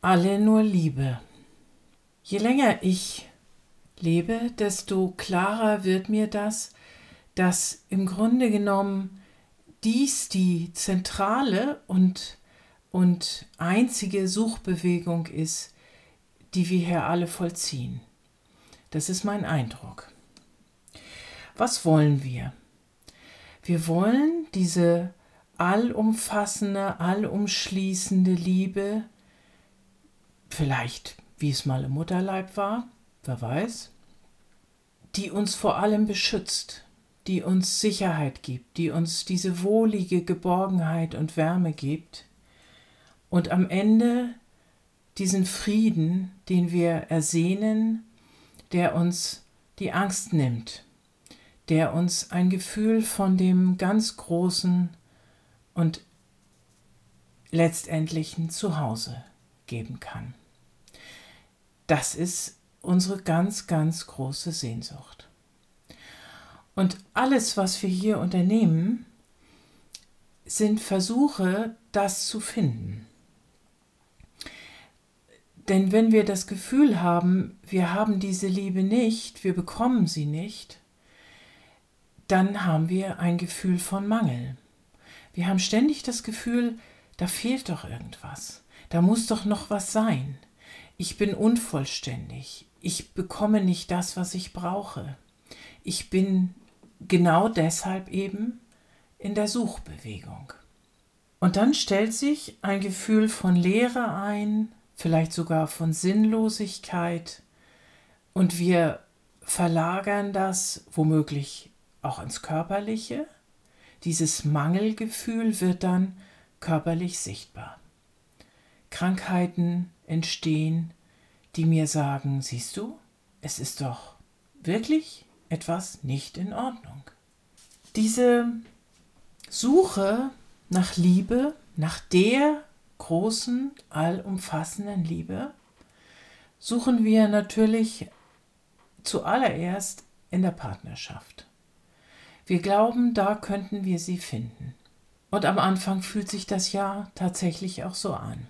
alle nur Liebe. Je länger ich lebe, desto klarer wird mir das, dass im Grunde genommen dies die zentrale und, und einzige Suchbewegung ist, die wir hier alle vollziehen. Das ist mein Eindruck. Was wollen wir? Wir wollen diese allumfassende, allumschließende Liebe, vielleicht wie es mal im Mutterleib war, wer weiß, die uns vor allem beschützt, die uns Sicherheit gibt, die uns diese wohlige Geborgenheit und Wärme gibt und am Ende diesen Frieden, den wir ersehnen, der uns die Angst nimmt, der uns ein Gefühl von dem ganz großen und letztendlichen Zuhause geben kann. Das ist unsere ganz, ganz große Sehnsucht. Und alles, was wir hier unternehmen, sind Versuche, das zu finden. Denn wenn wir das Gefühl haben, wir haben diese Liebe nicht, wir bekommen sie nicht, dann haben wir ein Gefühl von Mangel. Wir haben ständig das Gefühl, da fehlt doch irgendwas. Da muss doch noch was sein. Ich bin unvollständig. Ich bekomme nicht das, was ich brauche. Ich bin genau deshalb eben in der Suchbewegung. Und dann stellt sich ein Gefühl von Leere ein, vielleicht sogar von Sinnlosigkeit, und wir verlagern das womöglich auch ins Körperliche dieses Mangelgefühl wird dann körperlich sichtbar. Krankheiten entstehen, die mir sagen, siehst du, es ist doch wirklich etwas nicht in Ordnung. Diese Suche nach Liebe, nach der großen, allumfassenden Liebe, suchen wir natürlich zuallererst in der Partnerschaft. Wir glauben, da könnten wir sie finden. Und am Anfang fühlt sich das ja tatsächlich auch so an.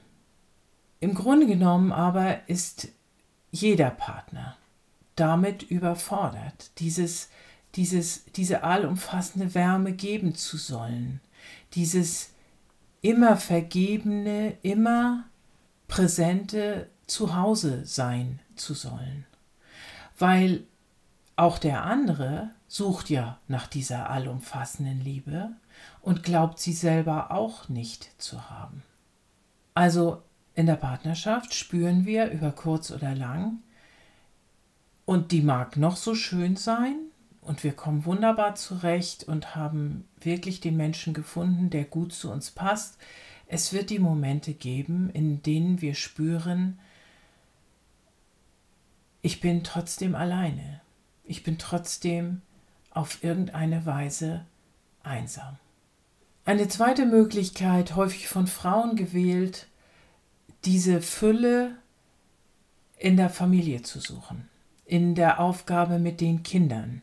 Im Grunde genommen aber ist jeder Partner damit überfordert, dieses, dieses, diese allumfassende Wärme geben zu sollen, dieses immer vergebene, immer präsente Zuhause sein zu sollen. Weil auch der andere sucht ja nach dieser allumfassenden Liebe und glaubt sie selber auch nicht zu haben. Also in der Partnerschaft spüren wir über kurz oder lang, und die mag noch so schön sein, und wir kommen wunderbar zurecht und haben wirklich den Menschen gefunden, der gut zu uns passt. Es wird die Momente geben, in denen wir spüren, ich bin trotzdem alleine. Ich bin trotzdem auf irgendeine Weise einsam. Eine zweite Möglichkeit, häufig von Frauen gewählt, diese Fülle in der Familie zu suchen, in der Aufgabe mit den Kindern.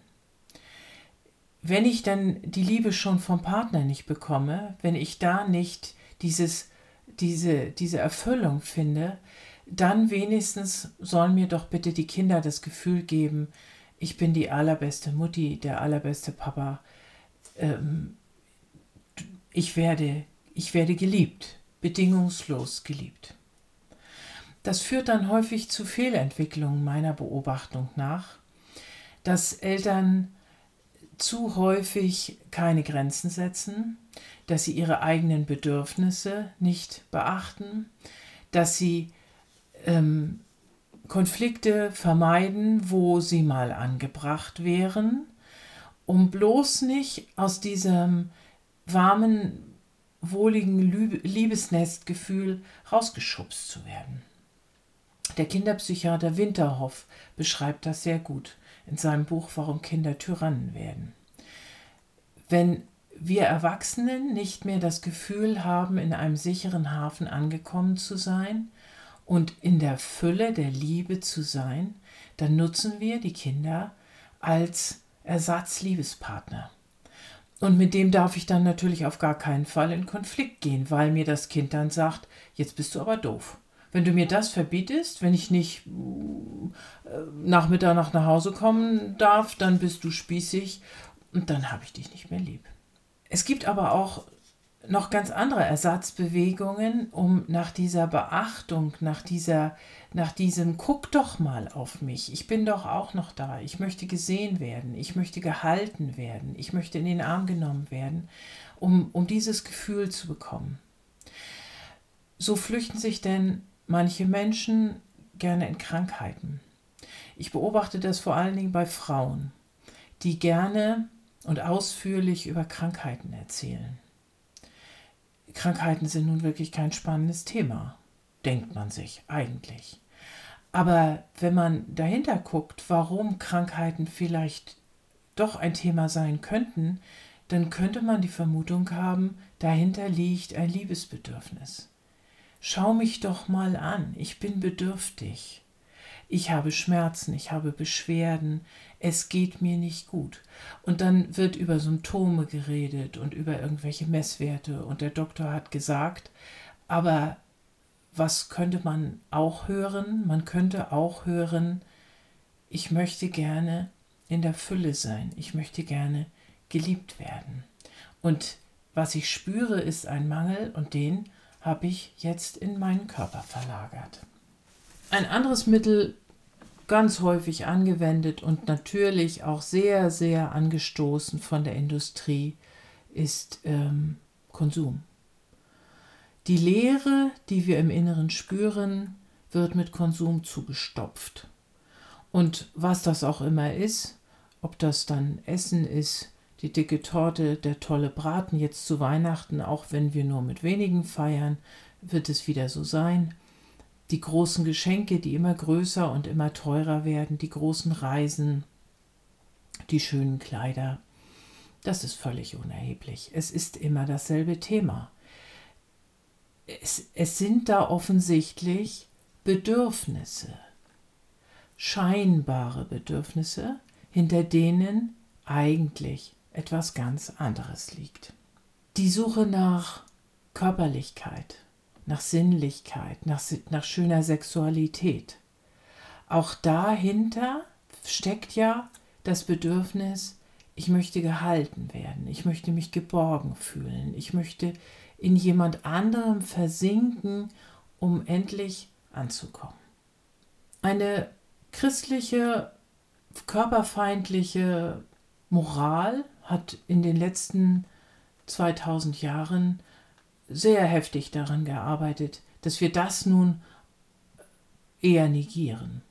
Wenn ich dann die Liebe schon vom Partner nicht bekomme, wenn ich da nicht dieses, diese, diese Erfüllung finde, dann wenigstens sollen mir doch bitte die Kinder das Gefühl geben, ich bin die allerbeste Mutti, der allerbeste Papa. Ähm, ich, werde, ich werde geliebt, bedingungslos geliebt. Das führt dann häufig zu Fehlentwicklungen meiner Beobachtung nach, dass Eltern zu häufig keine Grenzen setzen, dass sie ihre eigenen Bedürfnisse nicht beachten, dass sie ähm, Konflikte vermeiden, wo sie mal angebracht wären, um bloß nicht aus diesem warmen, wohligen Liebesnestgefühl rausgeschubst zu werden. Der Kinderpsychiater Winterhoff beschreibt das sehr gut in seinem Buch Warum Kinder Tyrannen werden. Wenn wir Erwachsenen nicht mehr das Gefühl haben, in einem sicheren Hafen angekommen zu sein und in der Fülle der Liebe zu sein, dann nutzen wir die Kinder als Ersatzliebespartner. Und mit dem darf ich dann natürlich auf gar keinen Fall in Konflikt gehen, weil mir das Kind dann sagt, jetzt bist du aber doof. Wenn du mir das verbietest, wenn ich nicht äh, nach Mitternacht nach Hause kommen darf, dann bist du spießig und dann habe ich dich nicht mehr lieb. Es gibt aber auch noch ganz andere Ersatzbewegungen, um nach dieser Beachtung, nach dieser, nach diesem Guck doch mal auf mich. Ich bin doch auch noch da. Ich möchte gesehen werden. Ich möchte gehalten werden. Ich möchte in den Arm genommen werden, um, um dieses Gefühl zu bekommen. So flüchten sich denn manche Menschen gerne in Krankheiten. Ich beobachte das vor allen Dingen bei Frauen, die gerne und ausführlich über Krankheiten erzählen. Krankheiten sind nun wirklich kein spannendes Thema, denkt man sich eigentlich. Aber wenn man dahinter guckt, warum Krankheiten vielleicht doch ein Thema sein könnten, dann könnte man die Vermutung haben, dahinter liegt ein Liebesbedürfnis. Schau mich doch mal an, ich bin bedürftig. Ich habe Schmerzen, ich habe Beschwerden, es geht mir nicht gut. Und dann wird über Symptome geredet und über irgendwelche Messwerte und der Doktor hat gesagt, aber was könnte man auch hören? Man könnte auch hören, ich möchte gerne in der Fülle sein, ich möchte gerne geliebt werden. Und was ich spüre, ist ein Mangel und den habe ich jetzt in meinen Körper verlagert. Ein anderes Mittel, ganz häufig angewendet und natürlich auch sehr, sehr angestoßen von der Industrie, ist ähm, Konsum. Die Leere, die wir im Inneren spüren, wird mit Konsum zugestopft. Und was das auch immer ist, ob das dann Essen ist, die dicke Torte, der tolle Braten jetzt zu Weihnachten, auch wenn wir nur mit wenigen feiern, wird es wieder so sein die großen Geschenke, die immer größer und immer teurer werden, die großen Reisen, die schönen Kleider, das ist völlig unerheblich. Es ist immer dasselbe Thema. Es, es sind da offensichtlich Bedürfnisse, scheinbare Bedürfnisse, hinter denen eigentlich etwas ganz anderes liegt. Die Suche nach Körperlichkeit, nach Sinnlichkeit, nach, nach schöner Sexualität. Auch dahinter steckt ja das Bedürfnis, ich möchte gehalten werden, ich möchte mich geborgen fühlen, ich möchte in jemand anderem versinken, um endlich anzukommen. Eine christliche, körperfeindliche Moral hat in den letzten 2000 Jahren sehr heftig daran gearbeitet, dass wir das nun eher negieren.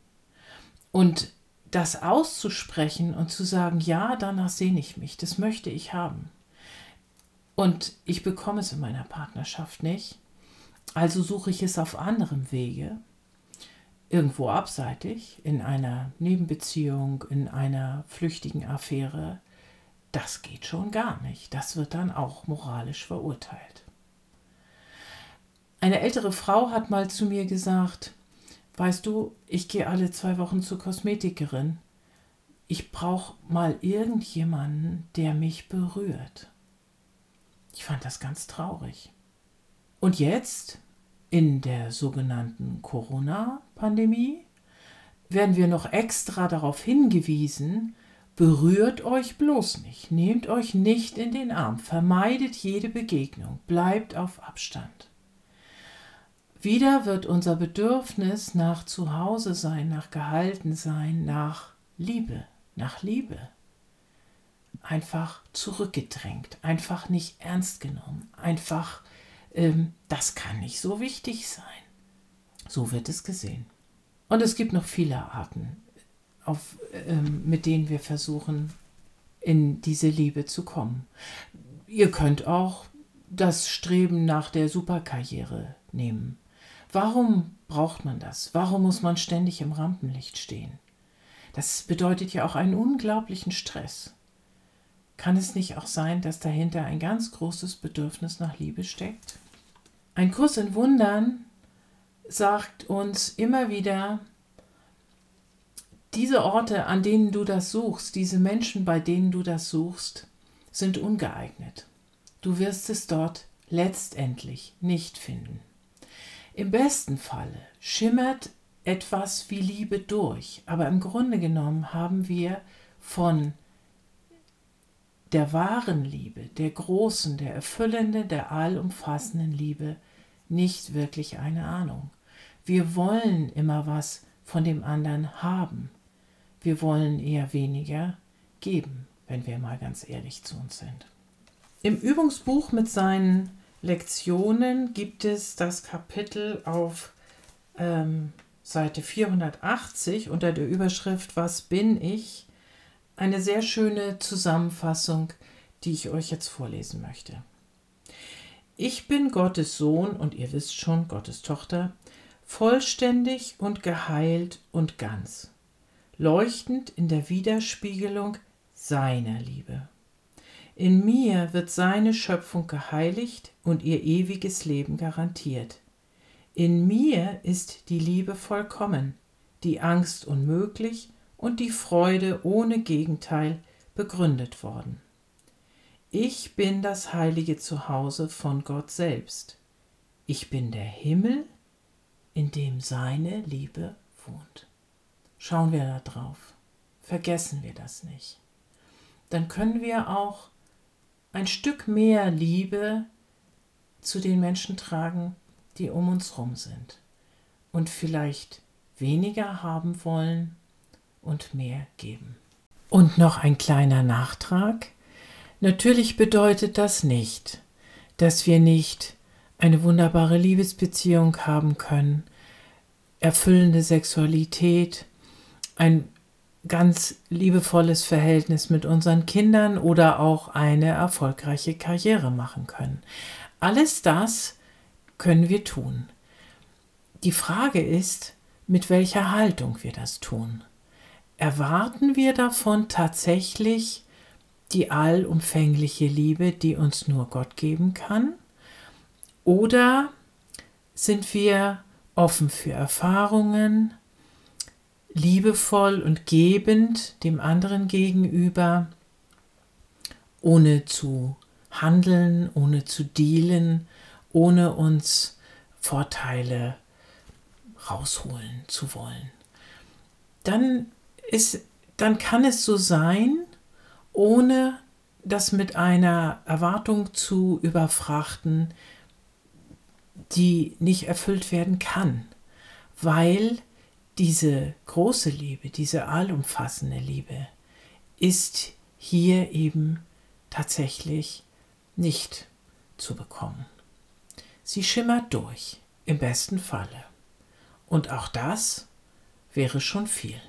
Und das auszusprechen und zu sagen, ja, danach sehne ich mich, das möchte ich haben. Und ich bekomme es in meiner Partnerschaft nicht, also suche ich es auf anderem Wege, irgendwo abseitig, in einer Nebenbeziehung, in einer flüchtigen Affäre. Das geht schon gar nicht. Das wird dann auch moralisch verurteilt. Eine ältere Frau hat mal zu mir gesagt, weißt du, ich gehe alle zwei Wochen zur Kosmetikerin. Ich brauche mal irgendjemanden, der mich berührt. Ich fand das ganz traurig. Und jetzt, in der sogenannten Corona-Pandemie, werden wir noch extra darauf hingewiesen, berührt euch bloß nicht, nehmt euch nicht in den Arm, vermeidet jede Begegnung, bleibt auf Abstand. Wieder wird unser Bedürfnis nach Zuhause sein, nach gehalten sein, nach Liebe, nach Liebe einfach zurückgedrängt, einfach nicht ernst genommen, einfach, ähm, das kann nicht so wichtig sein. So wird es gesehen. Und es gibt noch viele Arten, auf, ähm, mit denen wir versuchen, in diese Liebe zu kommen. Ihr könnt auch das Streben nach der Superkarriere nehmen Warum braucht man das? Warum muss man ständig im Rampenlicht stehen? Das bedeutet ja auch einen unglaublichen Stress. Kann es nicht auch sein, dass dahinter ein ganz großes Bedürfnis nach Liebe steckt? Ein Kurs in Wundern sagt uns immer wieder, diese Orte, an denen du das suchst, diese Menschen, bei denen du das suchst, sind ungeeignet. Du wirst es dort letztendlich nicht finden. Im besten Falle schimmert etwas wie Liebe durch, aber im Grunde genommen haben wir von der wahren Liebe, der großen, der erfüllenden, der allumfassenden Liebe nicht wirklich eine Ahnung. Wir wollen immer was von dem anderen haben. Wir wollen eher weniger geben, wenn wir mal ganz ehrlich zu uns sind. Im Übungsbuch mit seinen Lektionen gibt es das Kapitel auf ähm, Seite 480 unter der Überschrift Was bin ich? Eine sehr schöne Zusammenfassung, die ich euch jetzt vorlesen möchte. Ich bin Gottes Sohn und ihr wisst schon, Gottes Tochter, vollständig und geheilt und ganz leuchtend in der Widerspiegelung seiner Liebe. In mir wird seine Schöpfung geheiligt und ihr ewiges Leben garantiert. In mir ist die Liebe vollkommen, die Angst unmöglich und die Freude ohne Gegenteil begründet worden. Ich bin das heilige Zuhause von Gott selbst. Ich bin der Himmel, in dem seine Liebe wohnt. Schauen wir da drauf. Vergessen wir das nicht. Dann können wir auch ein Stück mehr Liebe zu den Menschen tragen, die um uns herum sind. Und vielleicht weniger haben wollen und mehr geben. Und noch ein kleiner Nachtrag. Natürlich bedeutet das nicht, dass wir nicht eine wunderbare Liebesbeziehung haben können, erfüllende Sexualität, ein ganz liebevolles Verhältnis mit unseren Kindern oder auch eine erfolgreiche Karriere machen können. Alles das können wir tun. Die Frage ist, mit welcher Haltung wir das tun. Erwarten wir davon tatsächlich die allumfängliche Liebe, die uns nur Gott geben kann? Oder sind wir offen für Erfahrungen, liebevoll und gebend dem anderen gegenüber, ohne zu handeln, ohne zu dealen, ohne uns Vorteile rausholen zu wollen. Dann ist, dann kann es so sein, ohne das mit einer Erwartung zu überfrachten, die nicht erfüllt werden kann, weil diese große Liebe, diese allumfassende Liebe ist hier eben tatsächlich nicht zu bekommen. Sie schimmert durch, im besten Falle. Und auch das wäre schon viel.